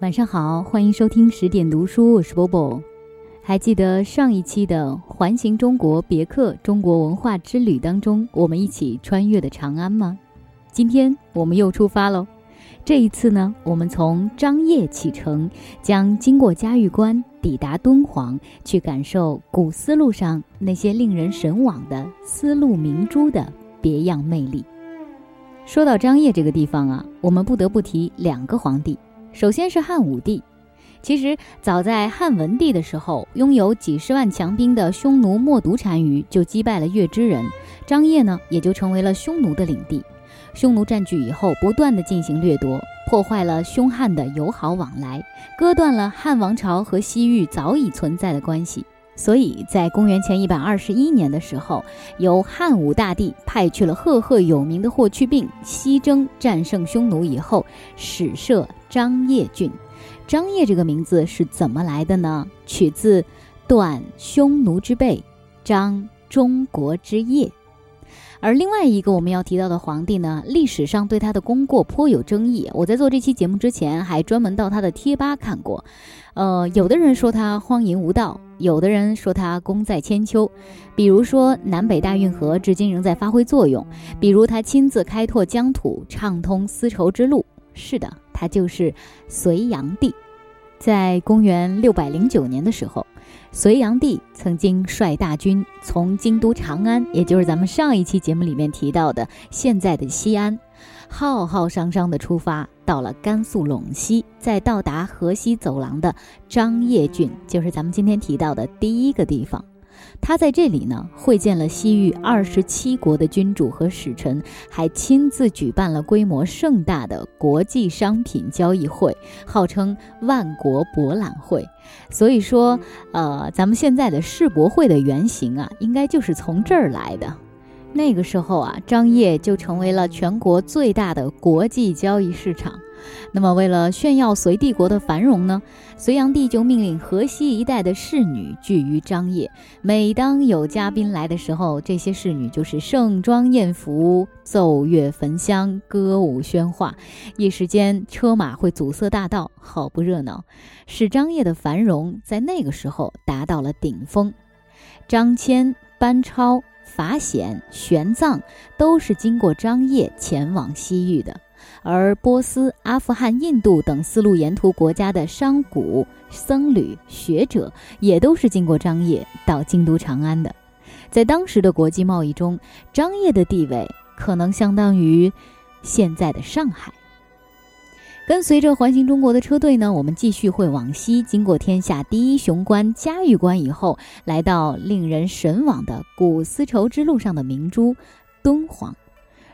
晚上好，欢迎收听十点读书，我是波波。还记得上一期的《环形中国别克中国文化之旅》当中，我们一起穿越的长安吗？今天我们又出发喽。这一次呢，我们从张掖启程，将经过嘉峪关，抵达敦煌，去感受古丝路上那些令人神往的丝路明珠的别样魅力。说到张掖这个地方啊，我们不得不提两个皇帝。首先是汉武帝，其实早在汉文帝的时候，拥有几十万强兵的匈奴冒顿单于就击败了月支人，张掖呢也就成为了匈奴的领地。匈奴占据以后，不断的进行掠夺，破坏了匈汉的友好往来，割断了汉王朝和西域早已存在的关系。所以在公元前一百二十一年的时候，由汉武大帝派去了赫赫有名的霍去病西征战胜匈奴以后，始设张掖郡。张掖这个名字是怎么来的呢？取自断匈奴之背，张中国之业。而另外一个我们要提到的皇帝呢，历史上对他的功过颇有争议。我在做这期节目之前，还专门到他的贴吧看过。呃，有的人说他荒淫无道，有的人说他功在千秋。比如说南北大运河至今仍在发挥作用，比如他亲自开拓疆土，畅通丝绸之路。是的，他就是隋炀帝。在公元六百零九年的时候。隋炀帝曾经率大军从京都长安，也就是咱们上一期节目里面提到的现在的西安，浩浩汤汤的出发，到了甘肃陇西，再到达河西走廊的张掖郡，就是咱们今天提到的第一个地方。他在这里呢会见了西域二十七国的君主和使臣，还亲自举办了规模盛大的国际商品交易会，号称万国博览会。所以说，呃，咱们现在的世博会的原型啊，应该就是从这儿来的。那个时候啊，张掖就成为了全国最大的国际交易市场。那么，为了炫耀隋帝国的繁荣呢，隋炀帝就命令河西一带的侍女聚于张掖。每当有嘉宾来的时候，这些侍女就是盛装艳服，奏乐焚香，歌舞喧哗，一时间车马会阻塞大道，好不热闹，使张掖的繁荣在那个时候达到了顶峰。张骞、班超、法显、玄奘都是经过张掖前往西域的。而波斯、阿富汗、印度等丝路沿途国家的商贾、僧侣、学者，也都是经过张掖到京都长安的。在当时的国际贸易中，张掖的地位可能相当于现在的上海。跟随着环形中国的车队呢，我们继续会往西，经过天下第一雄关嘉峪关以后，来到令人神往的古丝绸之路上的明珠——敦煌。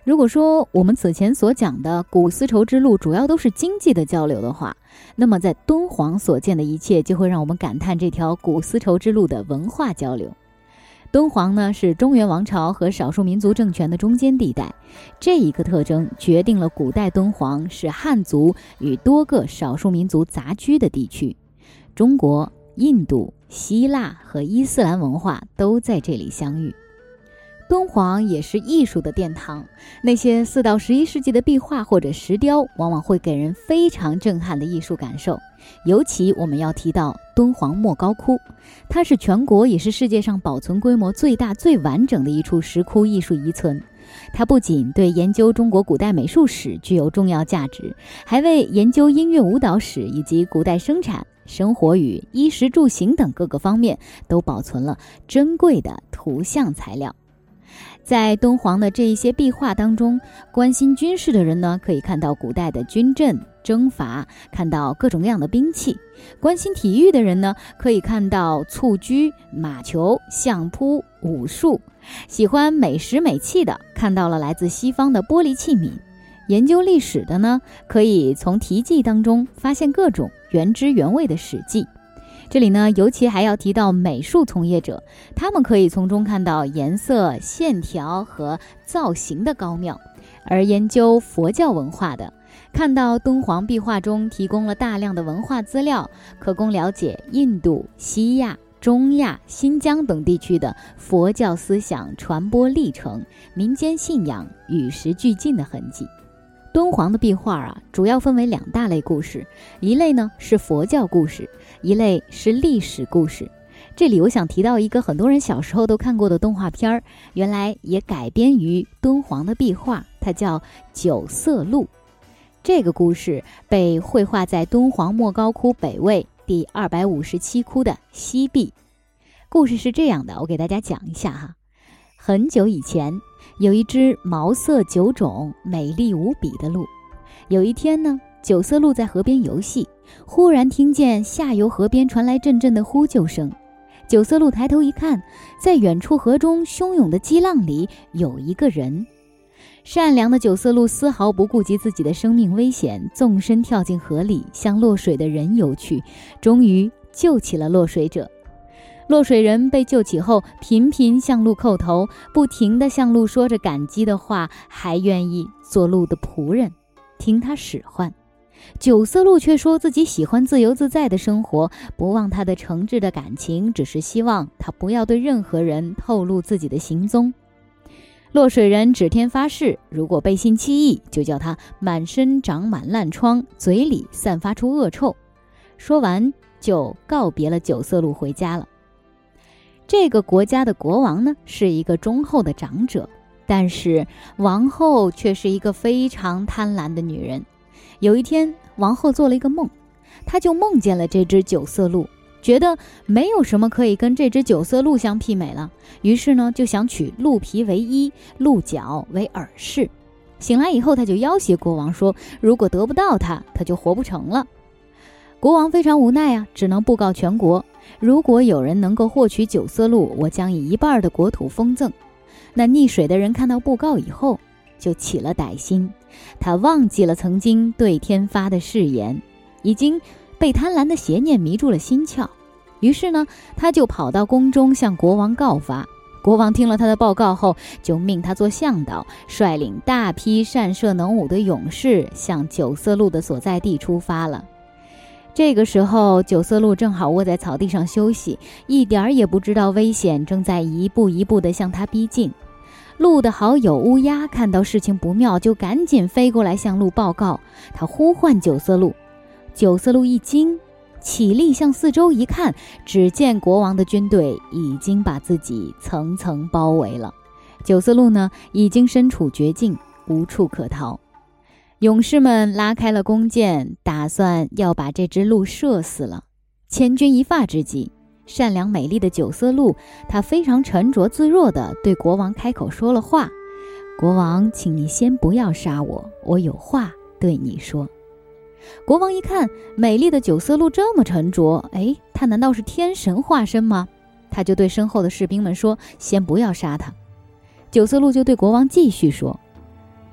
如果说我们此前所讲的古丝绸之路主要都是经济的交流的话，那么在敦煌所见的一切就会让我们感叹这条古丝绸之路的文化交流。敦煌呢是中原王朝和少数民族政权的中间地带，这一个特征决定了古代敦煌是汉族与多个少数民族杂居的地区。中国、印度、希腊和伊斯兰文化都在这里相遇。敦煌也是艺术的殿堂，那些四到十一世纪的壁画或者石雕，往往会给人非常震撼的艺术感受。尤其我们要提到敦煌莫高窟，它是全国也是世界上保存规模最大、最完整的一处石窟艺术遗存。它不仅对研究中国古代美术史具有重要价值，还为研究音乐舞蹈史以及古代生产、生活与衣食住行等各个方面都保存了珍贵的图像材料。在敦煌的这一些壁画当中，关心军事的人呢，可以看到古代的军阵、征伐，看到各种各样的兵器；关心体育的人呢，可以看到蹴鞠、马球、相扑、武术；喜欢美食美器的，看到了来自西方的玻璃器皿；研究历史的呢，可以从题记当中发现各种原汁原味的史记。这里呢，尤其还要提到美术从业者，他们可以从中看到颜色、线条和造型的高妙；而研究佛教文化的，看到敦煌壁画中提供了大量的文化资料，可供了解印度、西亚、中亚、新疆等地区的佛教思想传播历程、民间信仰与时俱进的痕迹。敦煌的壁画啊，主要分为两大类故事，一类呢是佛教故事，一类是历史故事。这里我想提到一个很多人小时候都看过的动画片儿，原来也改编于敦煌的壁画，它叫《九色鹿》。这个故事被绘画在敦煌莫高窟北魏第二百五十七窟的西壁。故事是这样的，我给大家讲一下哈。很久以前，有一只毛色九种、美丽无比的鹿。有一天呢，九色鹿在河边游戏，忽然听见下游河边传来阵阵的呼救声。九色鹿抬头一看，在远处河中汹涌的激浪里有一个人。善良的九色鹿丝毫不顾及自己的生命危险，纵身跳进河里，向落水的人游去，终于救起了落水者。落水人被救起后，频频向鹿叩头，不停地向鹿说着感激的话，还愿意做鹿的仆人，听他使唤。九色鹿却说自己喜欢自由自在的生活，不忘他的诚挚的感情，只是希望他不要对任何人透露自己的行踪。落水人指天发誓，如果背信弃义，就叫他满身长满烂疮，嘴里散发出恶臭。说完，就告别了九色鹿，回家了。这个国家的国王呢，是一个忠厚的长者，但是王后却是一个非常贪婪的女人。有一天，王后做了一个梦，她就梦见了这只九色鹿，觉得没有什么可以跟这只九色鹿相媲美了，于是呢，就想取鹿皮为衣，鹿角为耳饰。醒来以后，他就要挟国王说：“如果得不到它，他就活不成了。”国王非常无奈啊，只能布告全国：如果有人能够获取九色鹿，我将以一半的国土封赠。那溺水的人看到布告以后，就起了歹心。他忘记了曾经对天发的誓言，已经被贪婪的邪念迷住了心窍。于是呢，他就跑到宫中向国王告发。国王听了他的报告后，就命他做向导，率领大批善射能武的勇士向九色鹿的所在地出发了。这个时候，九色鹿正好卧在草地上休息，一点儿也不知道危险正在一步一步地向他逼近。鹿的好友乌鸦看到事情不妙，就赶紧飞过来向鹿报告。他呼唤九色鹿，九色鹿一惊，起立向四周一看，只见国王的军队已经把自己层层包围了。九色鹿呢，已经身处绝境，无处可逃。勇士们拉开了弓箭，打算要把这只鹿射死了。千钧一发之际。善良美丽的九色鹿，她非常沉着自若地对国王开口说了话：“国王，请你先不要杀我，我有话对你说。”国王一看美丽的九色鹿这么沉着，哎，她难道是天神化身吗？他就对身后的士兵们说：“先不要杀他。”九色鹿就对国王继续说：“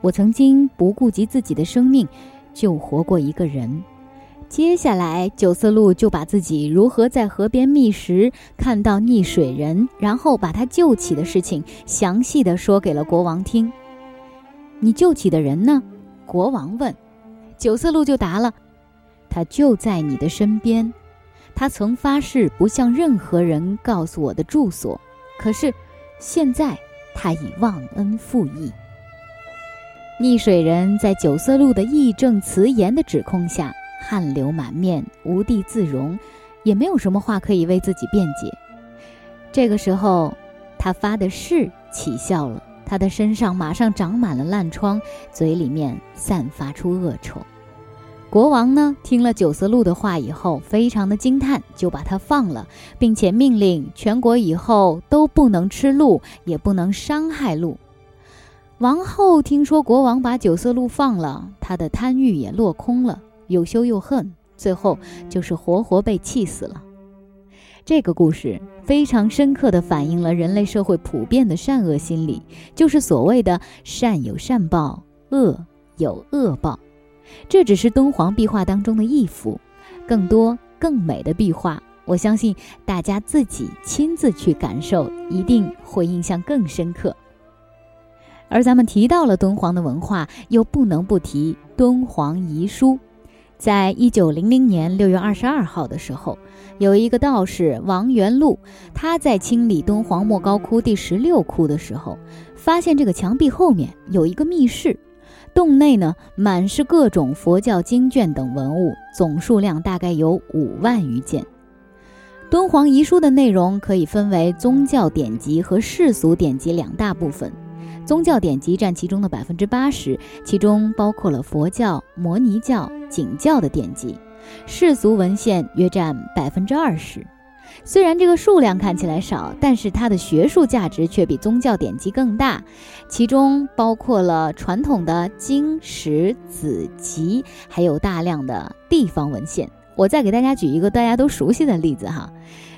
我曾经不顾及自己的生命，救活过一个人。”接下来，九色鹿就把自己如何在河边觅食、看到溺水人，然后把他救起的事情，详细的说给了国王听。你救起的人呢？国王问。九色鹿就答了：“他就在你的身边。他曾发誓不向任何人告诉我的住所，可是现在他已忘恩负义。”溺水人在九色鹿的义正辞严的指控下。汗流满面，无地自容，也没有什么话可以为自己辩解。这个时候，他发的誓起效了，他的身上马上长满了烂疮，嘴里面散发出恶臭。国王呢，听了九色鹿的话以后，非常的惊叹，就把他放了，并且命令全国以后都不能吃鹿，也不能伤害鹿。王后听说国王把九色鹿放了，她的贪欲也落空了。又羞又恨，最后就是活活被气死了。这个故事非常深刻地反映了人类社会普遍的善恶心理，就是所谓的“善有善报，恶有恶报”。这只是敦煌壁画当中的一幅，更多更美的壁画，我相信大家自己亲自去感受，一定会印象更深刻。而咱们提到了敦煌的文化，又不能不提敦煌遗书。在一九零零年六月二十二号的时候，有一个道士王元禄，他在清理敦煌莫高窟第十六窟的时候，发现这个墙壁后面有一个密室。洞内呢满是各种佛教经卷等文物，总数量大概有五万余件。敦煌遗书的内容可以分为宗教典籍和世俗典籍两大部分。宗教典籍占其中的百分之八十，其中包括了佛教、摩尼教、景教的典籍；世俗文献约占百分之二十。虽然这个数量看起来少，但是它的学术价值却比宗教典籍更大。其中包括了传统的经史子集，还有大量的地方文献。我再给大家举一个大家都熟悉的例子哈。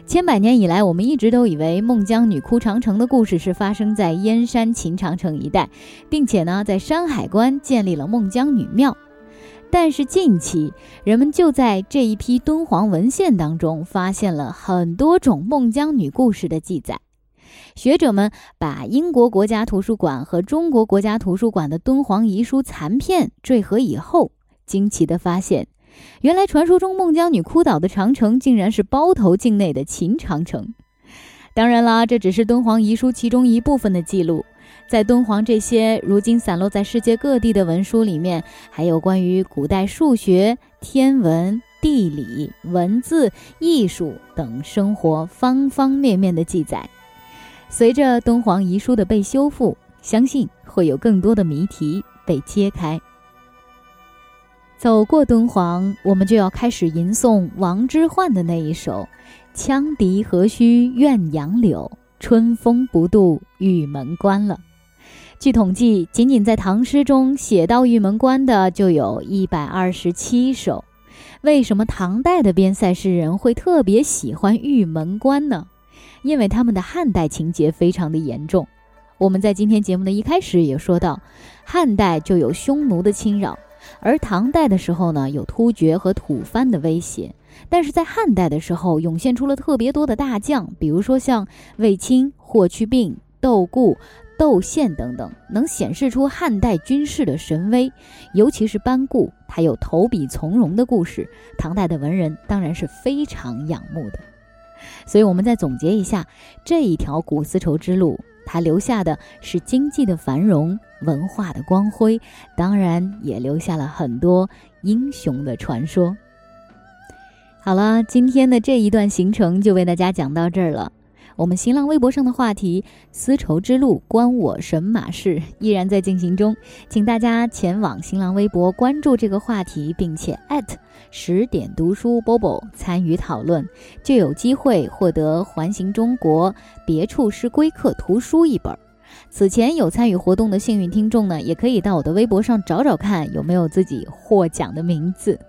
千百年以来，我们一直都以为孟姜女哭长城的故事是发生在燕山秦长城一带，并且呢，在山海关建立了孟姜女庙。但是近期，人们就在这一批敦煌文献当中发现了很多种孟姜女故事的记载。学者们把英国国家图书馆和中国国家图书馆的敦煌遗书残片缀合以后，惊奇地发现。原来传说中孟姜女哭倒的长城，竟然是包头境内的秦长城。当然啦，这只是敦煌遗书其中一部分的记录。在敦煌这些如今散落在世界各地的文书里面，还有关于古代数学、天文、地理、文字、艺术等生活方方面面的记载。随着敦煌遗书的被修复，相信会有更多的谜题被揭开。走过敦煌，我们就要开始吟诵王之涣的那一首《羌笛何须怨杨柳，春风不度玉门关》了。据统计，仅仅在唐诗中写到玉门关的就有一百二十七首。为什么唐代的边塞诗人会特别喜欢玉门关呢？因为他们的汉代情节非常的严重。我们在今天节目的一开始也说到，汉代就有匈奴的侵扰。而唐代的时候呢，有突厥和吐蕃的威胁，但是在汉代的时候，涌现出了特别多的大将，比如说像卫青、霍去病、窦固、窦宪等等，能显示出汉代军事的神威。尤其是班固，他有投笔从戎的故事，唐代的文人当然是非常仰慕的。所以，我们再总结一下这一条古丝绸之路。它留下的是经济的繁荣、文化的光辉，当然也留下了很多英雄的传说。好了，今天的这一段行程就为大家讲到这儿了。我们新浪微博上的话题“丝绸之路关我神马事”依然在进行中，请大家前往新浪微博关注这个话题，并且艾特十点读书 Bobo 参与讨论，就有机会获得《环形中国别处是归客》图书一本。此前有参与活动的幸运听众呢，也可以到我的微博上找找看有没有自己获奖的名字。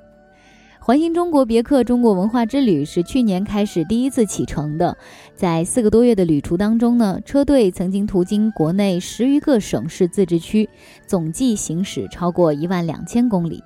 环形中国别克中国文化之旅是去年开始第一次启程的，在四个多月的旅途当中呢，车队曾经途经国内十余个省市自治区，总计行驶超过一万两千公里。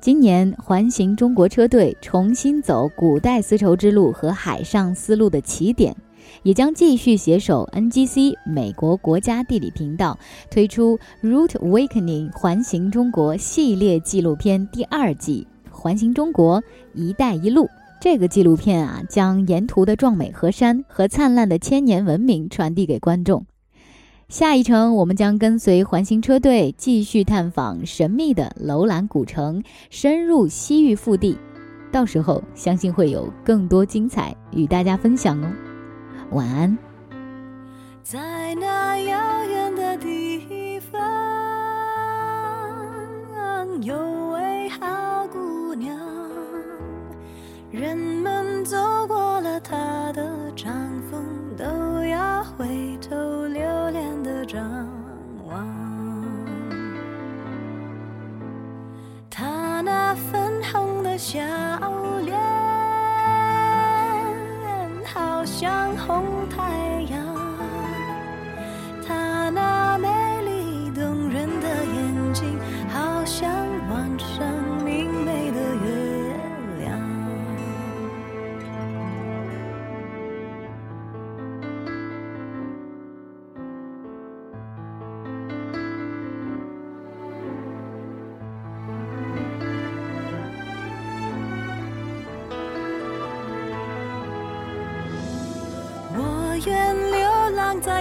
今年环形中国车队重新走古代丝绸之路和海上丝路的起点，也将继续携手 NGC 美国国家地理频道推出 Route Awakening 环形中国系列纪录片第二季。环形中国“一带一路”这个纪录片啊，将沿途的壮美河山和灿烂的千年文明传递给观众。下一程，我们将跟随环形车队继续探访神秘的楼兰古城，深入西域腹地。到时候，相信会有更多精彩与大家分享哦。晚安。在那遥远的地方，有位好姑娘。人们走过了她的帐篷，都要回头留恋的张望。他那粉红的笑像红太。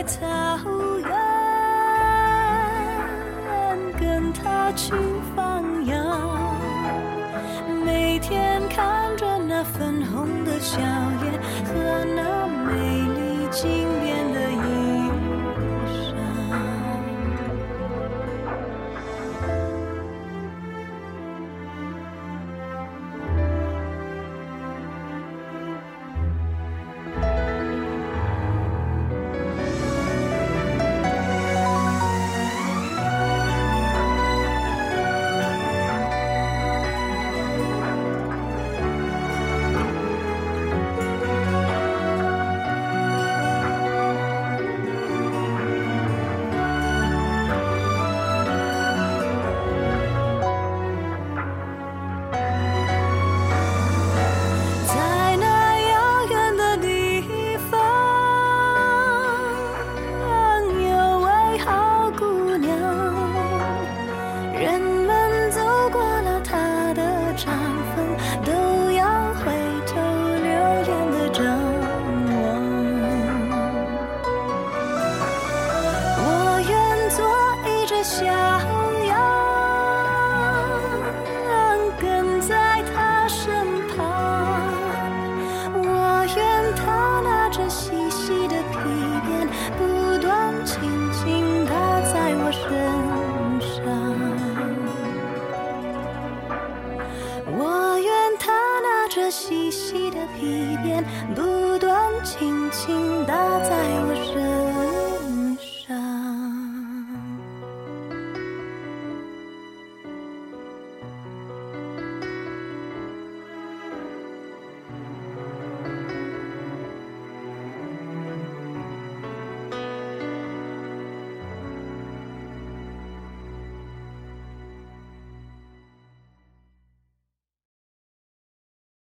草原，跟他去放羊。每天看着那粉红的笑脸和那美丽这细细的皮鞭不断轻轻打在我身